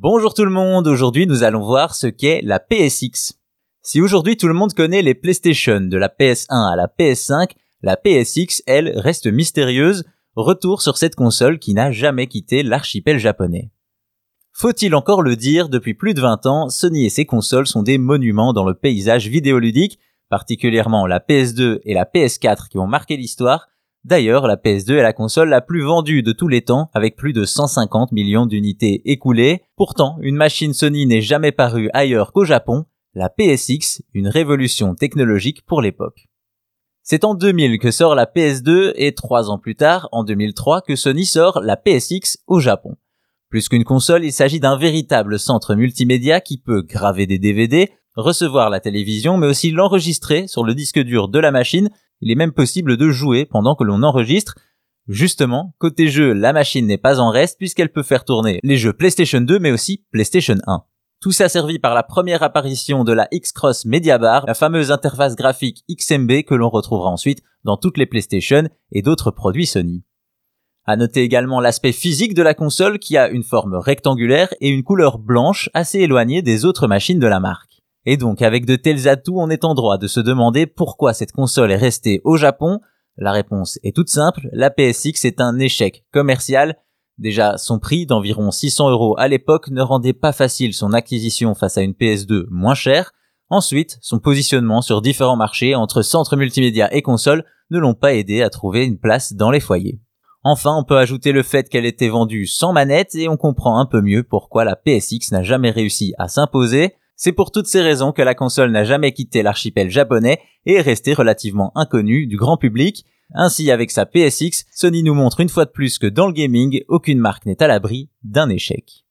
Bonjour tout le monde, aujourd'hui nous allons voir ce qu'est la PSX. Si aujourd'hui tout le monde connaît les PlayStation de la PS1 à la PS5, la PSX, elle, reste mystérieuse, retour sur cette console qui n'a jamais quitté l'archipel japonais. Faut-il encore le dire, depuis plus de 20 ans, Sony et ses consoles sont des monuments dans le paysage vidéoludique, particulièrement la PS2 et la PS4 qui ont marqué l'histoire, D'ailleurs, la PS2 est la console la plus vendue de tous les temps, avec plus de 150 millions d'unités écoulées. Pourtant, une machine Sony n'est jamais parue ailleurs qu'au Japon, la PSX, une révolution technologique pour l'époque. C'est en 2000 que sort la PS2 et trois ans plus tard, en 2003, que Sony sort la PSX au Japon. Plus qu'une console, il s'agit d'un véritable centre multimédia qui peut graver des DVD, recevoir la télévision, mais aussi l'enregistrer sur le disque dur de la machine il est même possible de jouer pendant que l'on enregistre. Justement, côté jeu, la machine n'est pas en reste puisqu'elle peut faire tourner les jeux PlayStation 2 mais aussi PlayStation 1. Tout ça servi par la première apparition de la X-Cross Media Bar, la fameuse interface graphique XMB que l'on retrouvera ensuite dans toutes les PlayStation et d'autres produits Sony. À noter également l'aspect physique de la console qui a une forme rectangulaire et une couleur blanche assez éloignée des autres machines de la marque. Et donc avec de tels atouts, on est en droit de se demander pourquoi cette console est restée au Japon. La réponse est toute simple, la PSX est un échec commercial. Déjà, son prix d'environ 600 euros à l'époque ne rendait pas facile son acquisition face à une PS2 moins chère. Ensuite, son positionnement sur différents marchés entre centres multimédia et consoles ne l'ont pas aidé à trouver une place dans les foyers. Enfin, on peut ajouter le fait qu'elle était vendue sans manette et on comprend un peu mieux pourquoi la PSX n'a jamais réussi à s'imposer. C'est pour toutes ces raisons que la console n'a jamais quitté l'archipel japonais et est restée relativement inconnue du grand public. Ainsi, avec sa PSX, Sony nous montre une fois de plus que dans le gaming, aucune marque n'est à l'abri d'un échec.